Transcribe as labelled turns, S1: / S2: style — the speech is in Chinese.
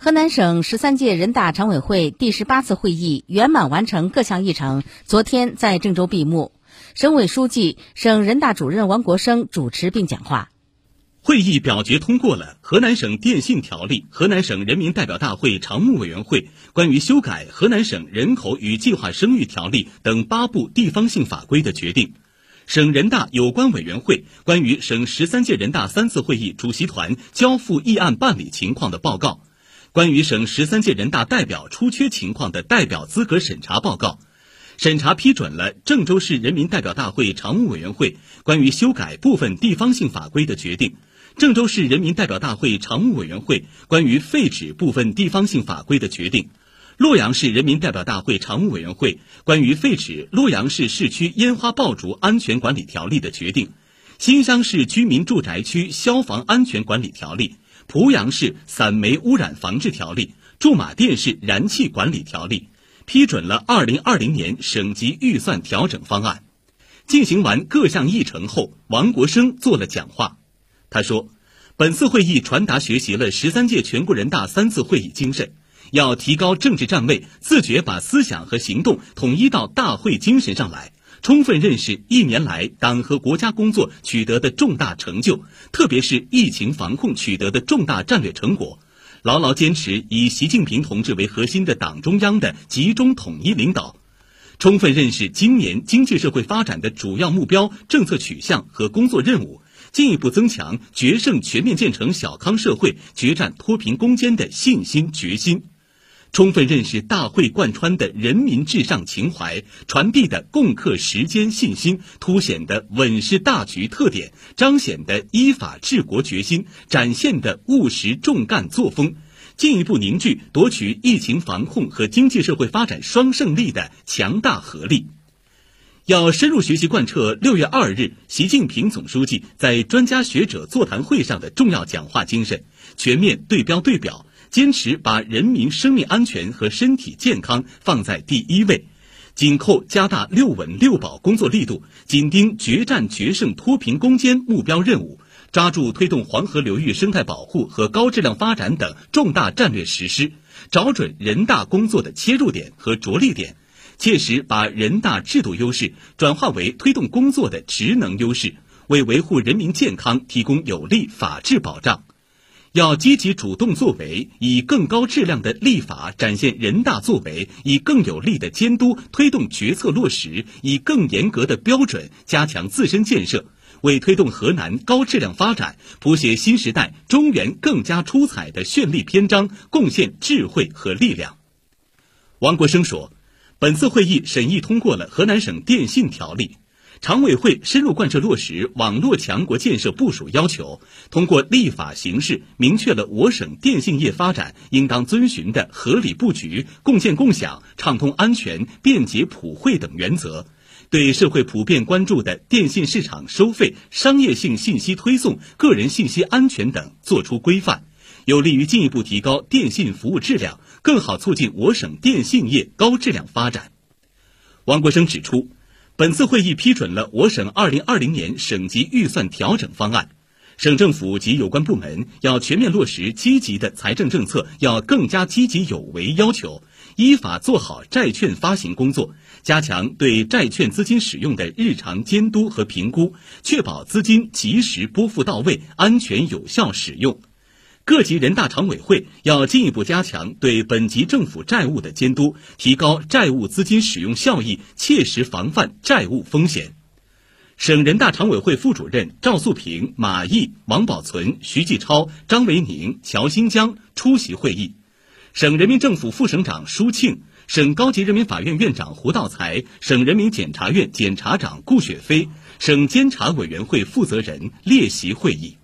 S1: 河南省十三届人大常委会第十八次会议圆满完成各项议程，昨天在郑州闭幕。省委书记、省人大主任王国生主持并讲话。
S2: 会议表决通过了《河南省电信条例》、河南省人民代表大会常务委员会关于修改《河南省人口与计划生育条例》等八部地方性法规的决定。省人大有关委员会关于省十三届人大三次会议主席团交付议案办理情况的报告。关于省十三届人大代表出缺情况的代表资格审查报告，审查批准了郑州市人民代表大会常务委员会关于修改部分地方性法规的决定，郑州市人民代表大会常务委员会关于废止部分地方性法规的决定，洛阳市人民代表大会常务委员会关于废止洛阳市市区烟花爆竹安全管理条例的决定，新乡市居民住宅区消防安全管理条例。濮阳市散煤污染防治条例、驻马店市燃气管理条例，批准了二零二零年省级预算调整方案。进行完各项议程后，王国生做了讲话。他说：“本次会议传达学习了十三届全国人大三次会议精神，要提高政治站位，自觉把思想和行动统一到大会精神上来。”充分认识一年来党和国家工作取得的重大成就，特别是疫情防控取得的重大战略成果，牢牢坚持以习近平同志为核心的党中央的集中统一领导；充分认识今年经济社会发展的主要目标、政策取向和工作任务，进一步增强决胜全面建成小康社会、决战脱贫攻坚的信心决心。充分认识大会贯穿的人民至上情怀，传递的共克时艰信心，凸显的稳是大局特点，彰显的依法治国决心，展现的务实重干作风，进一步凝聚夺取疫情防控和经济社会发展双胜利的强大合力。要深入学习贯彻六月二日习近平总书记在专家学者座谈会上的重要讲话精神，全面对标对表。坚持把人民生命安全和身体健康放在第一位，紧扣加大六稳六保工作力度，紧盯决战决胜脱贫攻坚目标任务，抓住推动黄河流域生态保护和高质量发展等重大战略实施，找准人大工作的切入点和着力点，切实把人大制度优势转化为推动工作的职能优势，为维护人民健康提供有力法治保障。要积极主动作为，以更高质量的立法展现人大作为，以更有力的监督推动决策落实，以更严格的标准加强自身建设，为推动河南高质量发展谱写新时代中原更加出彩的绚丽篇章，贡献智慧和力量。王国生说，本次会议审议通过了《河南省电信条例》。常委会深入贯彻落实网络强国建设部署要求，通过立法形式明确了我省电信业发展应当遵循的合理布局、共建共享、畅通安全、便捷普惠等原则，对社会普遍关注的电信市场收费、商业性信息推送、个人信息安全等作出规范，有利于进一步提高电信服务质量，更好促进我省电信业高质量发展。王国生指出。本次会议批准了我省二零二零年省级预算调整方案，省政府及有关部门要全面落实积极的财政政策，要更加积极有为要求，依法做好债券发行工作，加强对债券资金使用的日常监督和评估，确保资金及时拨付到位、安全有效使用。各级人大常委会要进一步加强对本级政府债务的监督，提高债务资金使用效益，切实防范债务风险。省人大常委会副主任赵素平、马毅、王宝存、徐继超、张维宁、乔新江出席会议。省人民政府副省长舒庆、省高级人民法院院长胡道才、省人民检察院检察长顾雪飞、省监察委员会负责人列席会议。